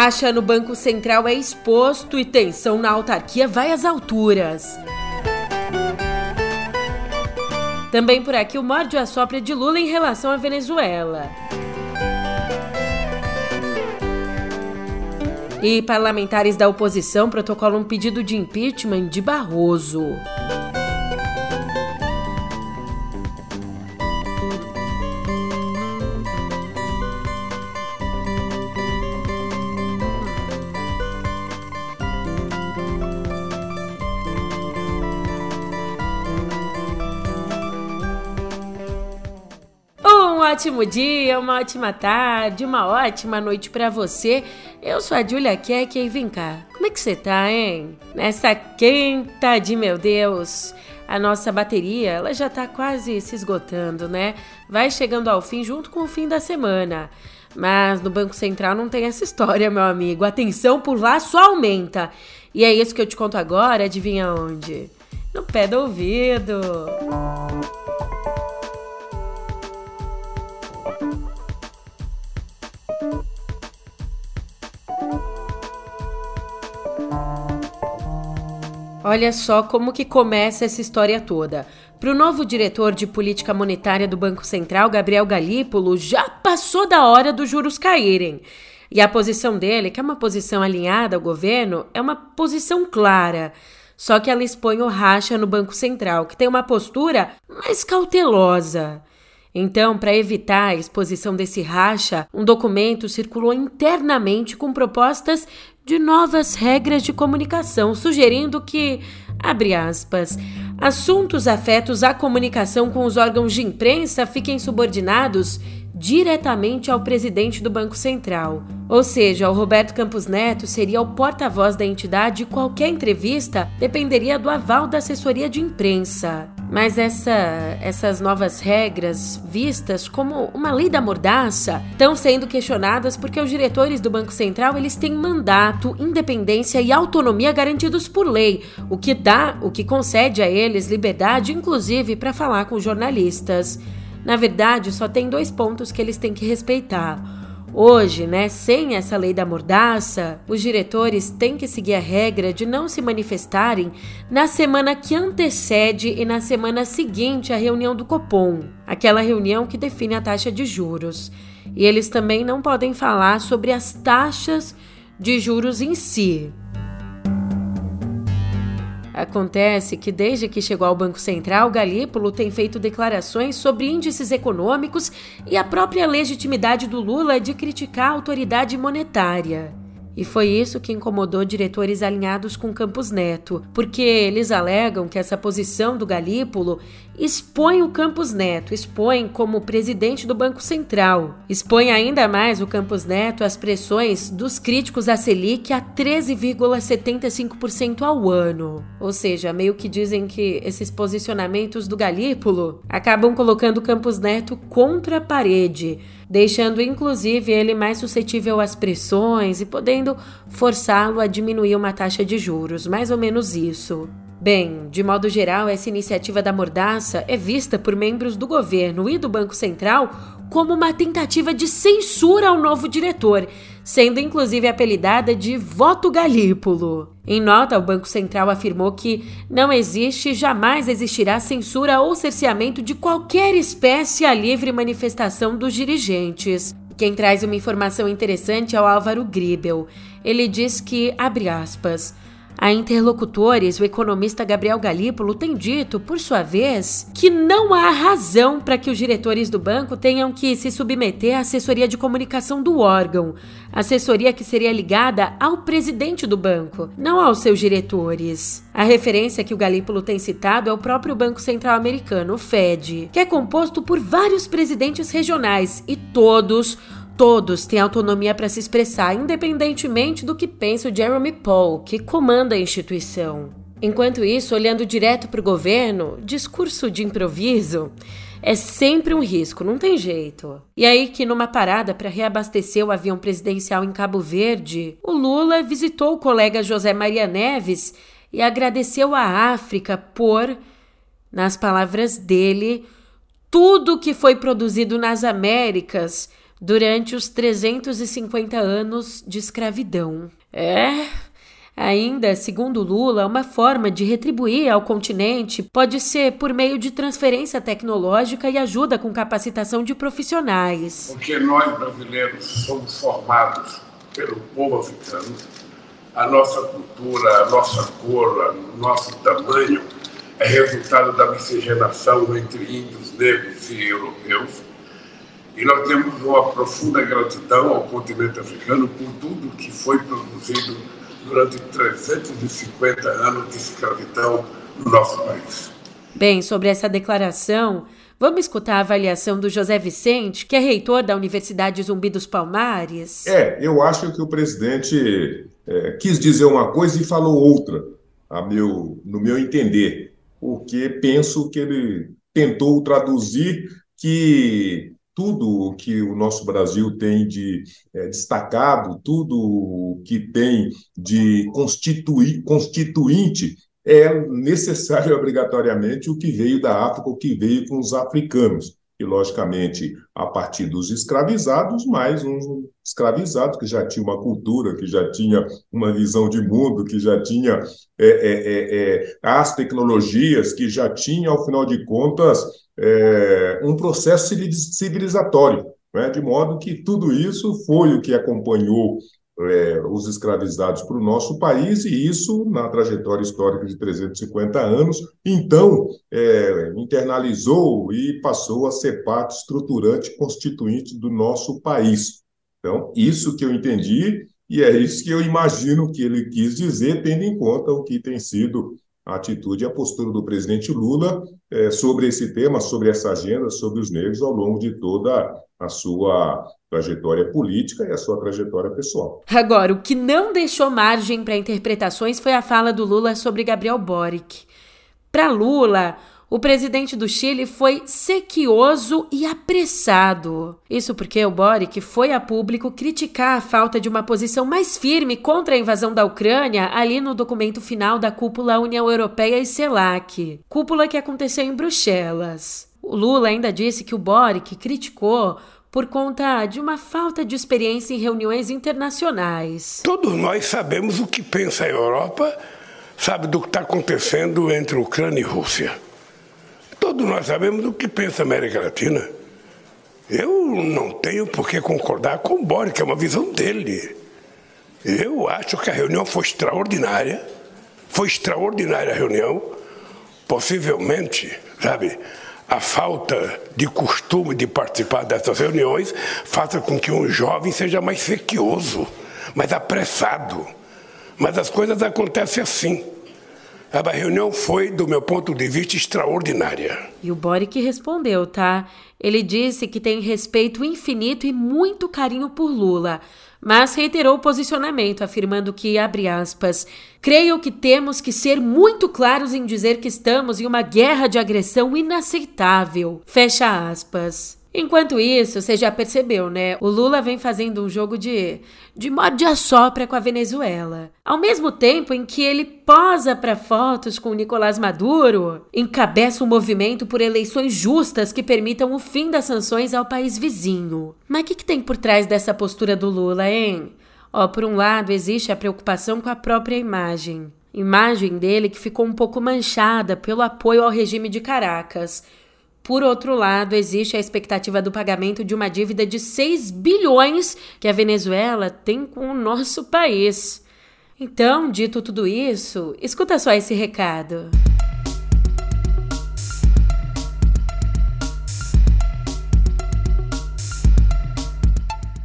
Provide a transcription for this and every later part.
Racha no Banco Central é exposto e tensão na autarquia vai às alturas. Também por aqui o morde a sopra de Lula em relação à Venezuela. E parlamentares da oposição protocolam um pedido de impeachment de Barroso. Ótimo dia, uma ótima tarde, uma ótima noite para você. Eu sou a Julia Keck e vem cá. Como é que você tá, hein? Nessa quinta de meu Deus, a nossa bateria, ela já tá quase se esgotando, né? Vai chegando ao fim junto com o fim da semana. Mas no Banco Central não tem essa história, meu amigo. A tensão por lá só aumenta. E é isso que eu te conto agora, adivinha onde? No pé do ouvido. Música Olha só como que começa essa história toda. Para o novo diretor de política monetária do Banco Central, Gabriel Galípolo, já passou da hora dos juros caírem. E a posição dele, que é uma posição alinhada ao governo, é uma posição clara. Só que ela expõe o racha no Banco Central, que tem uma postura mais cautelosa. Então, para evitar a exposição desse racha, um documento circulou internamente com propostas de novas regras de comunicação, sugerindo que, abre aspas, assuntos afetos à comunicação com os órgãos de imprensa fiquem subordinados diretamente ao presidente do Banco Central. Ou seja, o Roberto Campos Neto seria o porta-voz da entidade e qualquer entrevista dependeria do aval da assessoria de imprensa. Mas essa, essas novas regras, vistas como uma lei da mordaça, estão sendo questionadas porque os diretores do Banco Central eles têm mandato, independência e autonomia garantidos por lei, o que dá, o que concede a eles liberdade, inclusive, para falar com jornalistas. Na verdade, só tem dois pontos que eles têm que respeitar. Hoje, né, sem essa lei da mordaça, os diretores têm que seguir a regra de não se manifestarem na semana que antecede e na semana seguinte à reunião do Copom, aquela reunião que define a taxa de juros. E eles também não podem falar sobre as taxas de juros em si. Acontece que desde que chegou ao Banco Central, Galípolo tem feito declarações sobre índices econômicos e a própria legitimidade do Lula de criticar a autoridade monetária. E foi isso que incomodou diretores alinhados com Campos Neto, porque eles alegam que essa posição do Galípolo expõe o Campos Neto, expõe como presidente do Banco Central, expõe ainda mais o Campos Neto às pressões dos críticos à Selic a 13,75% ao ano. Ou seja, meio que dizem que esses posicionamentos do Galípolo acabam colocando Campos Neto contra a parede deixando inclusive ele mais suscetível às pressões e podendo forçá-lo a diminuir uma taxa de juros, mais ou menos isso. Bem, de modo geral, essa iniciativa da mordaça é vista por membros do governo e do Banco Central como uma tentativa de censura ao novo diretor, sendo inclusive apelidada de voto galípolo. Em nota, o Banco Central afirmou que não existe e jamais existirá censura ou cerceamento de qualquer espécie à livre manifestação dos dirigentes. Quem traz uma informação interessante é o Álvaro Gribel. Ele diz que, abre aspas, a interlocutores, o economista Gabriel Galípolo tem dito, por sua vez, que não há razão para que os diretores do banco tenham que se submeter à assessoria de comunicação do órgão, assessoria que seria ligada ao presidente do banco, não aos seus diretores. A referência que o Galípolo tem citado é o próprio Banco Central Americano, o Fed, que é composto por vários presidentes regionais e todos Todos têm autonomia para se expressar, independentemente do que pensa o Jeremy Paul, que comanda a instituição. Enquanto isso, olhando direto para o governo, discurso de improviso é sempre um risco, não tem jeito. E aí que numa parada para reabastecer o avião presidencial em Cabo Verde, o Lula visitou o colega José Maria Neves e agradeceu à África por, nas palavras dele, tudo que foi produzido nas Américas durante os 350 anos de escravidão. É. Ainda, segundo Lula, uma forma de retribuir ao continente pode ser por meio de transferência tecnológica e ajuda com capacitação de profissionais. Porque nós brasileiros somos formados pelo povo africano, a nossa cultura, a nossa cor, o nosso tamanho é resultado da miscigenação entre índios, negros e europeus. E nós temos uma profunda gratidão ao continente africano por tudo que foi produzido durante 350 anos de escravidão no nosso país. Bem, sobre essa declaração, vamos escutar a avaliação do José Vicente, que é reitor da Universidade Zumbi dos Palmares. É, eu acho que o presidente é, quis dizer uma coisa e falou outra, a meu, no meu entender, porque penso que ele tentou traduzir que tudo o que o nosso Brasil tem de é, destacado, tudo o que tem de constitui, constituinte, é necessário obrigatoriamente o que veio da África, o que veio com os africanos. E, logicamente, a partir dos escravizados, mais uns escravizados que já tinha uma cultura, que já tinha uma visão de mundo, que já tinha é, é, as tecnologias, que já tinha, ao final de contas, é, um processo civilizatório, né? de modo que tudo isso foi o que acompanhou é, os escravizados para o nosso país, e isso, na trajetória histórica de 350 anos, então é, internalizou e passou a ser parte estruturante, constituinte do nosso país. Então, isso que eu entendi, e é isso que eu imagino que ele quis dizer, tendo em conta o que tem sido a atitude e a postura do presidente Lula é, sobre esse tema, sobre essa agenda, sobre os negros ao longo de toda a sua trajetória política e a sua trajetória pessoal. Agora, o que não deixou margem para interpretações foi a fala do Lula sobre Gabriel Boric. Para Lula, o presidente do Chile foi sequioso e apressado. Isso porque o Boric foi a público criticar a falta de uma posição mais firme contra a invasão da Ucrânia ali no documento final da cúpula União Europeia e CELAC, cúpula que aconteceu em Bruxelas. O Lula ainda disse que o Boric criticou por conta de uma falta de experiência em reuniões internacionais. Todos nós sabemos o que pensa a Europa, sabe do que está acontecendo entre Ucrânia e Rússia. Todos nós sabemos o que pensa a América Latina. Eu não tenho por que concordar com o Boric, é uma visão dele. Eu acho que a reunião foi extraordinária, foi extraordinária a reunião. Possivelmente, sabe, a falta de costume de participar dessas reuniões faça com que um jovem seja mais sequioso, mais apressado. Mas as coisas acontecem assim. A reunião foi, do meu ponto de vista, extraordinária. E o Boric respondeu, tá? Ele disse que tem respeito infinito e muito carinho por Lula, mas reiterou o posicionamento, afirmando que, abre aspas, creio que temos que ser muito claros em dizer que estamos em uma guerra de agressão inaceitável. Fecha aspas. Enquanto isso, você já percebeu, né? O Lula vem fazendo um jogo de, de morde a sopra com a Venezuela. Ao mesmo tempo em que ele posa para fotos com Nicolás Maduro, encabeça um movimento por eleições justas que permitam o fim das sanções ao país vizinho. Mas o que, que tem por trás dessa postura do Lula, hein? Ó, por um lado, existe a preocupação com a própria imagem. Imagem dele que ficou um pouco manchada pelo apoio ao regime de Caracas por outro lado, existe a expectativa do pagamento de uma dívida de 6 bilhões que a Venezuela tem com o nosso país. Então, dito tudo isso, escuta só esse recado.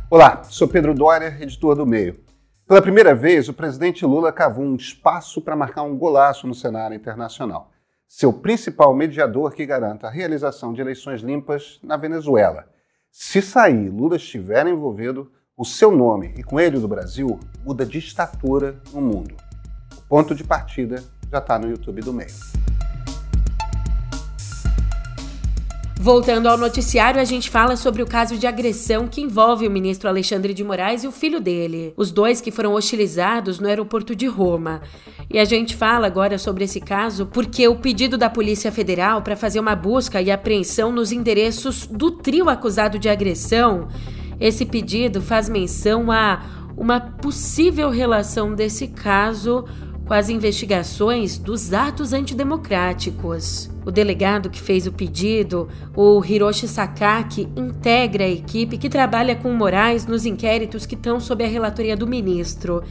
Olá, sou Pedro Doria, editor do Meio. Pela primeira vez, o presidente Lula cavou um espaço para marcar um golaço no cenário internacional seu principal mediador que garanta a realização de eleições limpas na Venezuela. Se sair Lula estiver envolvido, o seu nome e com ele o do Brasil muda de estatura no mundo. O ponto de partida já está no YouTube do meio. Voltando ao noticiário, a gente fala sobre o caso de agressão que envolve o ministro Alexandre de Moraes e o filho dele, os dois que foram hostilizados no aeroporto de Roma. E a gente fala agora sobre esse caso porque o pedido da Polícia Federal para fazer uma busca e apreensão nos endereços do trio acusado de agressão Esse pedido faz menção a uma possível relação desse caso com as investigações dos atos antidemocráticos. O delegado que fez o pedido, o Hiroshi Sakaki, integra a equipe que trabalha com Moraes nos inquéritos que estão sob a relatoria do ministro.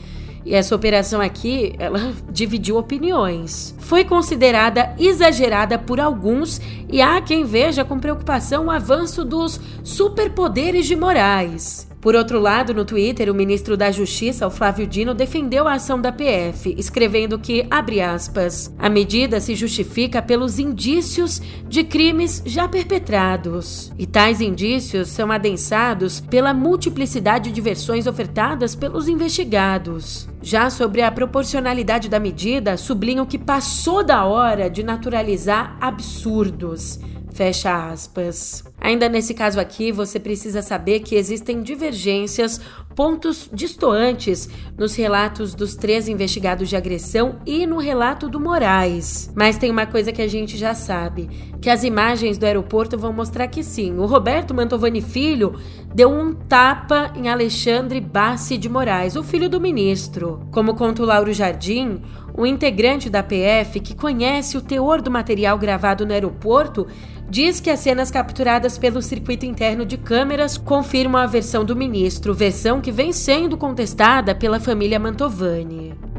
E essa operação aqui, ela dividiu opiniões. Foi considerada exagerada por alguns e há quem veja com preocupação o avanço dos superpoderes de Moraes. Por outro lado, no Twitter, o ministro da Justiça, o Flávio Dino, defendeu a ação da PF, escrevendo que, abre aspas, a medida se justifica pelos indícios de crimes já perpetrados. E tais indícios são adensados pela multiplicidade de versões ofertadas pelos investigados. Já sobre a proporcionalidade da medida, sublinho que passou da hora de naturalizar absurdos Fecha aspas. Ainda nesse caso aqui, você precisa saber que existem divergências, pontos distoantes nos relatos dos três investigados de agressão e no relato do Moraes. Mas tem uma coisa que a gente já sabe, que as imagens do aeroporto vão mostrar que sim, o Roberto Mantovani Filho deu um tapa em Alexandre Bassi de Moraes, o filho do ministro. Como conta o Lauro Jardim, um integrante da PF que conhece o teor do material gravado no aeroporto diz que as cenas capturadas pelo circuito interno de câmeras confirmam a versão do ministro, versão que vem sendo contestada pela família Mantovani.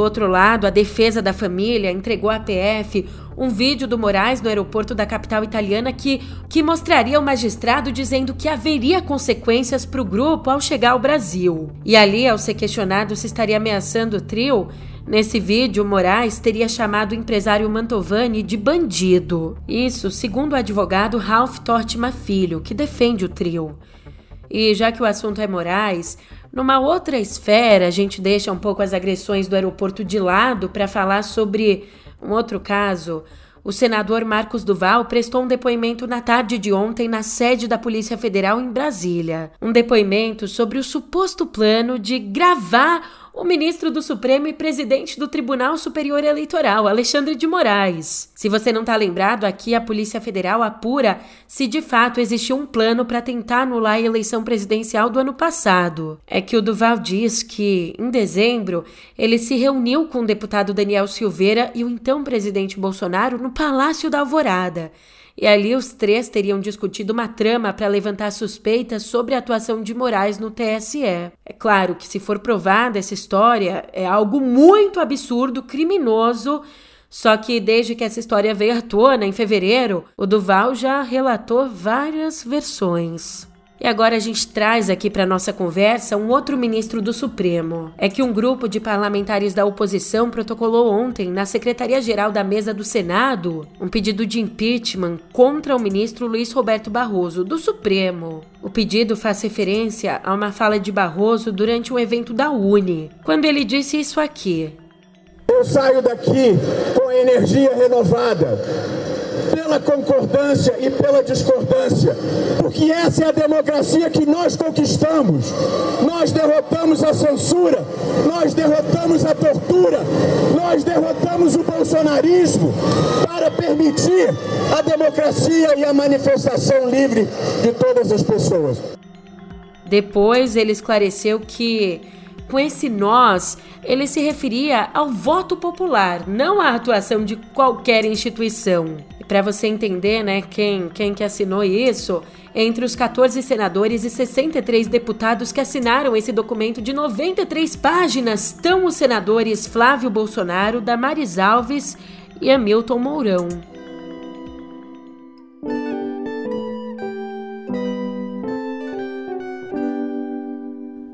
Do outro lado, a defesa da família entregou à PF um vídeo do Moraes no aeroporto da capital italiana que, que mostraria o magistrado dizendo que haveria consequências para o grupo ao chegar ao Brasil. E ali, ao ser questionado se estaria ameaçando o trio, Nesse vídeo, Moraes teria chamado o empresário Mantovani de bandido. Isso, segundo o advogado Ralph Tortima Filho, que defende o trio. E já que o assunto é Moraes, numa outra esfera a gente deixa um pouco as agressões do aeroporto de lado para falar sobre um outro caso. O senador Marcos Duval prestou um depoimento na tarde de ontem na sede da Polícia Federal em Brasília. Um depoimento sobre o suposto plano de gravar o ministro do Supremo e presidente do Tribunal Superior Eleitoral, Alexandre de Moraes. Se você não está lembrado, aqui a Polícia Federal apura se de fato existiu um plano para tentar anular a eleição presidencial do ano passado. É que o Duval diz que, em dezembro, ele se reuniu com o deputado Daniel Silveira e o então presidente Bolsonaro no Palácio da Alvorada e ali os três teriam discutido uma trama para levantar suspeitas sobre a atuação de Moraes no TSE. É claro que, se for provada essa história, é algo muito absurdo, criminoso. Só que desde que essa história veio à tona em fevereiro, o Duval já relatou várias versões. E agora a gente traz aqui para nossa conversa um outro ministro do Supremo. É que um grupo de parlamentares da oposição protocolou ontem na Secretaria-Geral da Mesa do Senado um pedido de impeachment contra o ministro Luiz Roberto Barroso, do Supremo. O pedido faz referência a uma fala de Barroso durante um evento da Uni, quando ele disse isso aqui. Eu saio daqui com energia renovada pela concordância e pela discordância, porque essa é a democracia que nós conquistamos. Nós derrotamos a censura, nós derrotamos a tortura, nós derrotamos o bolsonarismo para permitir a democracia e a manifestação livre de todas as pessoas. Depois ele esclareceu que com esse nós, ele se referia ao voto popular, não à atuação de qualquer instituição. Para você entender, né, quem, quem que assinou isso, entre os 14 senadores e 63 deputados que assinaram esse documento de 93 páginas estão os senadores Flávio Bolsonaro, Damares Alves e Hamilton Mourão.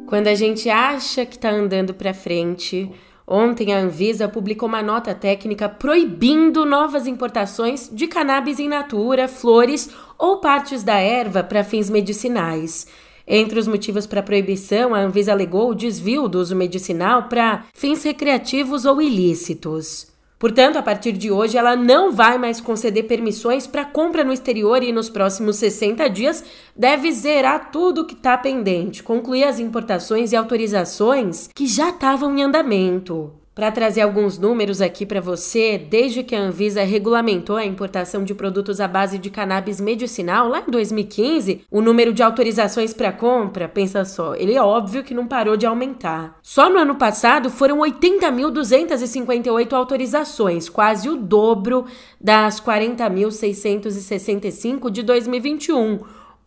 Quando a gente acha que está andando para frente, Ontem a Anvisa publicou uma nota técnica proibindo novas importações de cannabis in natura, flores ou partes da erva para fins medicinais. Entre os motivos para a proibição, a Anvisa alegou o desvio do uso medicinal para fins recreativos ou ilícitos. Portanto, a partir de hoje, ela não vai mais conceder permissões para compra no exterior e nos próximos 60 dias deve zerar tudo que está pendente, concluir as importações e autorizações que já estavam em andamento. Para trazer alguns números aqui para você, desde que a Anvisa regulamentou a importação de produtos à base de cannabis medicinal lá em 2015, o número de autorizações para compra, pensa só, ele é óbvio que não parou de aumentar. Só no ano passado foram 80.258 autorizações, quase o dobro das 40.665 de 2021,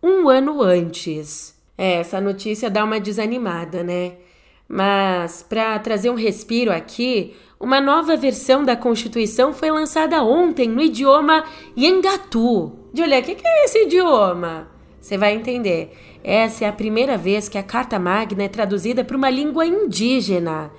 um ano antes. É, essa notícia dá uma desanimada, né? Mas, para trazer um respiro aqui, uma nova versão da Constituição foi lançada ontem no idioma Yengatu. Julia, o que, que é esse idioma? Você vai entender. Essa é a primeira vez que a Carta Magna é traduzida para uma língua indígena.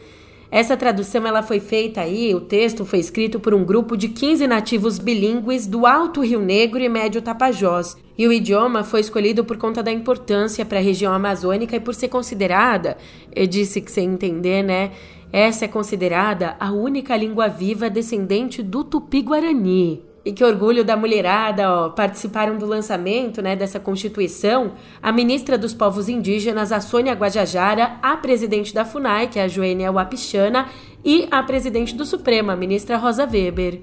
Essa tradução ela foi feita aí, o texto foi escrito por um grupo de 15 nativos bilíngues do Alto Rio Negro e Médio Tapajós. E o idioma foi escolhido por conta da importância para a região amazônica e por ser considerada, eu disse que você entender, né? Essa é considerada a única língua viva descendente do Tupi-Guarani. E que orgulho da mulherada, ó, participaram do lançamento né, dessa Constituição a ministra dos Povos Indígenas, a Sônia Guajajara, a presidente da FUNAI, que é a Joênia Wapichana, e a presidente do Supremo, a ministra Rosa Weber.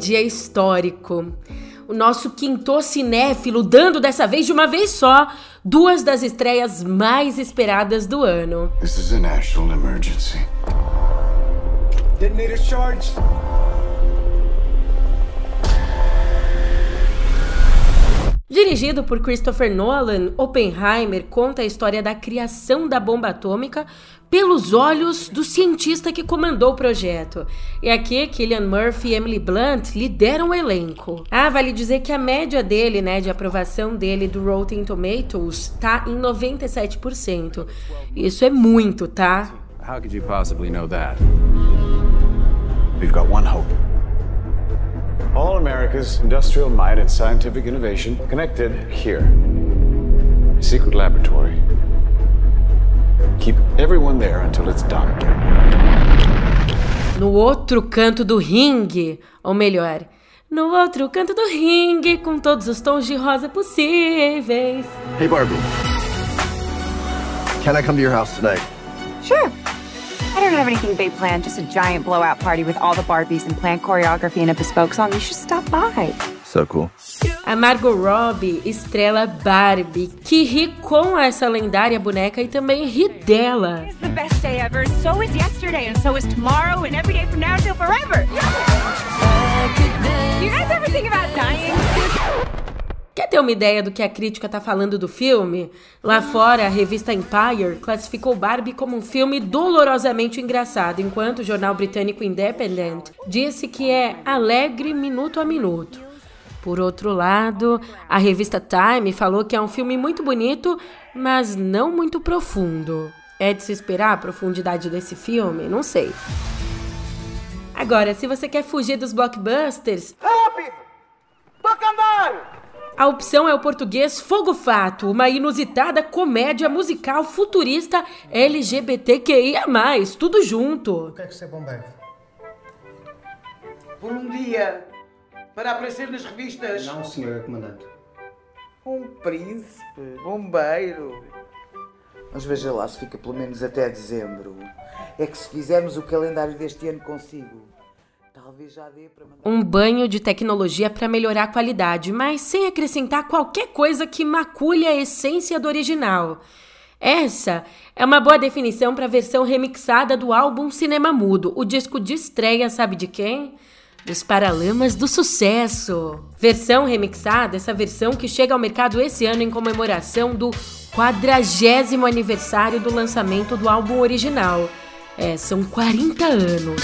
Dia histórico. O nosso quinto cinéfilo dando dessa vez de uma vez só duas das estreias mais esperadas do ano. This is a national emergency. Detonator charged. Dirigido por Christopher Nolan, Oppenheimer conta a história da criação da bomba atômica pelos olhos do cientista que comandou o projeto. E aqui, Killian Murphy e Emily Blunt lideram o elenco. Ah, vale dizer que a média dele, né, de aprovação dele do Rotten Tomatoes tá em 97%. Isso é muito, tá? How could you know that? We've got one hope. All America's industrial might and scientific innovation connected here. A secret laboratory. Keep everyone there until it's done. No outro canto do ringue, ou melhor, no outro canto do ringue, com todos os tons de rosa possíveis. Hey Barbie. Can I come to your house tonight? Sure. I don't have anything big planned, just a giant blowout party with all the Barbies and planned choreography and a bespoke song. You should stop by. So cool. A Margot Robbie estrela Barbie, que ri com essa lendária boneca e também ri dela. It's the best day ever, so is yesterday, and so is tomorrow, and every day from now until forever. Do you guys ever think about dying? Quer ter uma ideia do que a crítica tá falando do filme? Lá fora, a revista Empire classificou Barbie como um filme dolorosamente engraçado, enquanto o jornal britânico Independent disse que é alegre minuto a minuto. Por outro lado, a revista Time falou que é um filme muito bonito, mas não muito profundo. É de se esperar a profundidade desse filme? Não sei. Agora, se você quer fugir dos blockbusters. Rápido! Andar! A opção é o português Fogo Fato, uma inusitada comédia musical futurista LGBTQIA+, tudo junto. O que é que você é bombeiro? Por um dia, para aparecer nas revistas. Não, senhora comandante. Um príncipe, bombeiro. Mas veja lá se fica pelo menos até dezembro. É que se fizermos o calendário deste ano consigo, um banho de tecnologia para melhorar a qualidade, mas sem acrescentar qualquer coisa que macule a essência do original. Essa é uma boa definição para a versão remixada do álbum Cinema Mudo, o disco de estreia, sabe de quem? Dos Paralamas do Sucesso. Versão remixada, essa versão que chega ao mercado esse ano em comemoração do quadragésimo aniversário do lançamento do álbum original. É, são 40 anos.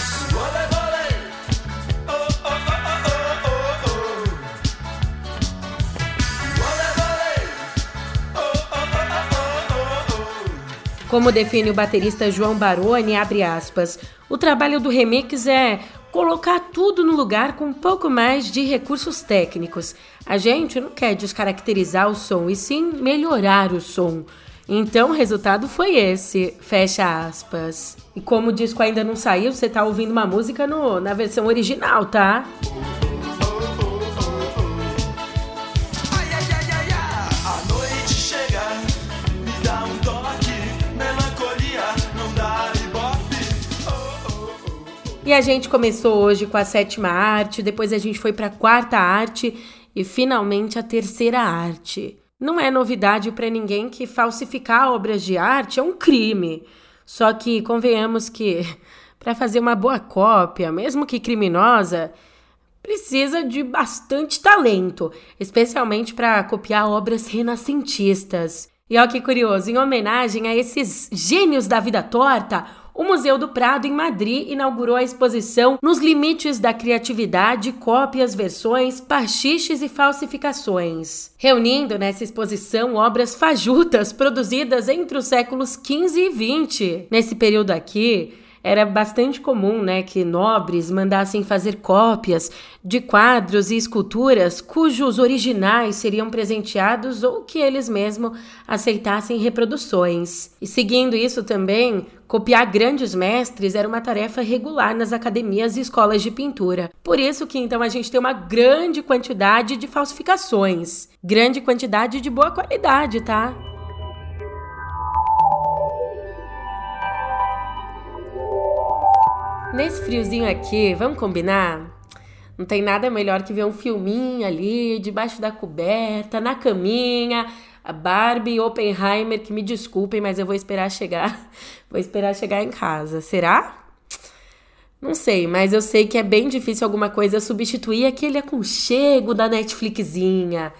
Como define o baterista João Baroni, abre aspas, o trabalho do remix é colocar tudo no lugar com um pouco mais de recursos técnicos. A gente não quer descaracterizar o som, e sim melhorar o som. Então o resultado foi esse, fecha aspas. E como o disco ainda não saiu, você tá ouvindo uma música no, na versão original, tá? E a gente começou hoje com a sétima arte, depois a gente foi para a quarta arte e finalmente a terceira arte. Não é novidade para ninguém que falsificar obras de arte é um crime. Só que convenhamos que para fazer uma boa cópia, mesmo que criminosa, precisa de bastante talento, especialmente para copiar obras renascentistas. E olha que curioso, em homenagem a esses gênios da vida torta, o Museu do Prado, em Madrid, inaugurou a exposição Nos Limites da Criatividade, Cópias, Versões, Pastiches e Falsificações, reunindo nessa exposição obras fajutas produzidas entre os séculos XV e XX. Nesse período aqui, era bastante comum, né, que nobres mandassem fazer cópias de quadros e esculturas cujos originais seriam presenteados ou que eles mesmos aceitassem reproduções. E seguindo isso também, copiar grandes mestres era uma tarefa regular nas academias e escolas de pintura. Por isso que então a gente tem uma grande quantidade de falsificações, grande quantidade de boa qualidade, tá? Nesse friozinho aqui, vamos combinar? Não tem nada melhor que ver um filminho ali, debaixo da coberta, na caminha. A Barbie e Oppenheimer, que me desculpem, mas eu vou esperar chegar. Vou esperar chegar em casa. Será? Não sei, mas eu sei que é bem difícil alguma coisa substituir aquele aconchego da Netflixzinha.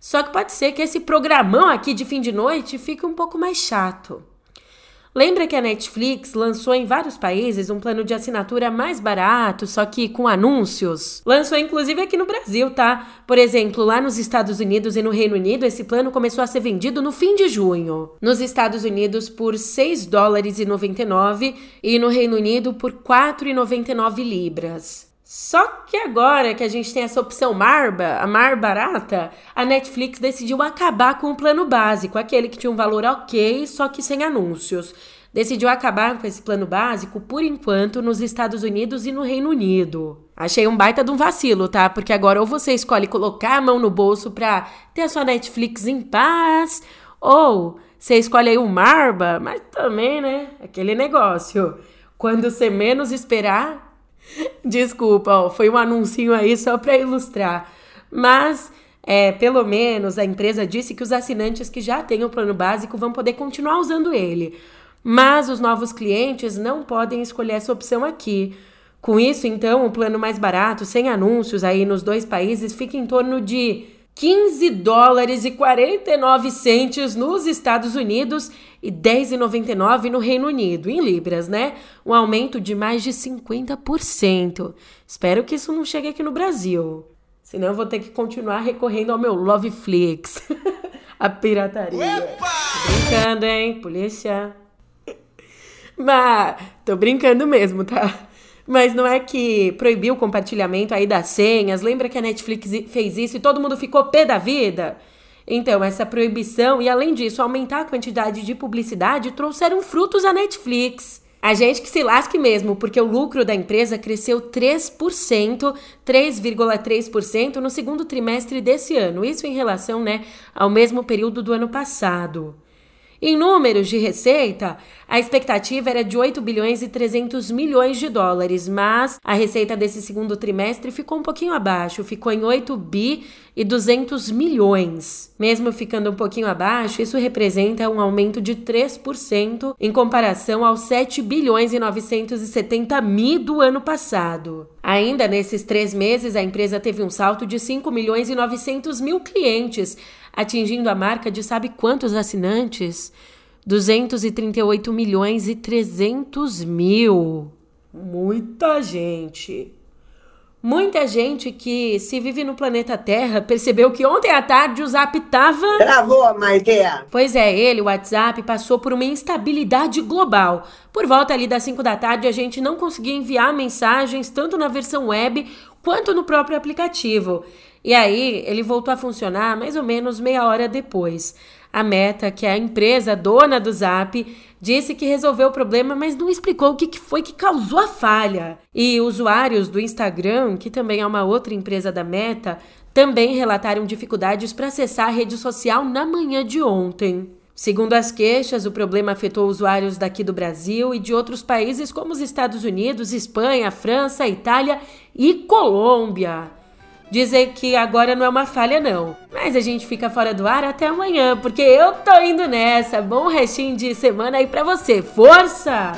Só que pode ser que esse programão aqui de fim de noite fique um pouco mais chato. Lembra que a Netflix lançou em vários países um plano de assinatura mais barato, só que com anúncios? Lançou inclusive aqui no Brasil, tá? Por exemplo, lá nos Estados Unidos e no Reino Unido, esse plano começou a ser vendido no fim de junho. Nos Estados Unidos por 6 dólares e 99 e no Reino Unido por 4,99 libras. Só que agora que a gente tem essa opção Marba, a Mar barata, a Netflix decidiu acabar com o plano básico, aquele que tinha um valor ok, só que sem anúncios. Decidiu acabar com esse plano básico por enquanto nos Estados Unidos e no Reino Unido. Achei um baita de um vacilo, tá? Porque agora ou você escolhe colocar a mão no bolso pra ter a sua Netflix em paz, ou você escolhe aí o Marba, mas também, né? Aquele negócio. Quando você menos esperar, Desculpa, ó, foi um anuncinho aí só para ilustrar. Mas, é, pelo menos, a empresa disse que os assinantes que já têm o plano básico vão poder continuar usando ele. Mas os novos clientes não podem escolher essa opção aqui. Com isso, então, o plano mais barato, sem anúncios aí nos dois países, fica em torno de 15 dólares e 49 centes nos Estados Unidos e 10,99 no Reino Unido, em libras, né? Um aumento de mais de 50%. Espero que isso não chegue aqui no Brasil. Senão eu vou ter que continuar recorrendo ao meu Loveflix. A pirataria. Opa! Brincando, hein, polícia? Mas tô brincando mesmo, tá? Mas não é que proibiu o compartilhamento aí das senhas. Lembra que a Netflix fez isso e todo mundo ficou pé da vida? Então, essa proibição e, além disso, aumentar a quantidade de publicidade trouxeram frutos à Netflix. A gente que se lasque mesmo, porque o lucro da empresa cresceu 3%, 3,3% no segundo trimestre desse ano. Isso em relação, né, ao mesmo período do ano passado. Em números de receita, a expectativa era de 8 bilhões e 300 milhões de dólares, mas a receita desse segundo trimestre ficou um pouquinho abaixo, ficou em 8 bi e 200 milhões. Mesmo ficando um pouquinho abaixo, isso representa um aumento de 3% em comparação aos 7 bilhões e 970 mil do ano passado. Ainda nesses três meses, a empresa teve um salto de 5 milhões e 900 mil clientes, atingindo a marca de sabe quantos assinantes? 238 milhões e 300 mil. Muita gente. Muita gente que se vive no planeta Terra percebeu que ontem à tarde o Zap tava. Travou, Maite! Pois é, ele, o WhatsApp, passou por uma instabilidade global. Por volta ali das 5 da tarde, a gente não conseguia enviar mensagens tanto na versão web quanto no próprio aplicativo. E aí ele voltou a funcionar mais ou menos meia hora depois. A Meta, que é a empresa dona do Zap, disse que resolveu o problema, mas não explicou o que foi que causou a falha. E usuários do Instagram, que também é uma outra empresa da Meta, também relataram dificuldades para acessar a rede social na manhã de ontem. Segundo as queixas, o problema afetou usuários daqui do Brasil e de outros países como os Estados Unidos, Espanha, França, Itália e Colômbia. Dizem que agora não é uma falha, não. Mas a gente fica fora do ar até amanhã, porque eu tô indo nessa. Bom restinho de semana aí pra você. Força!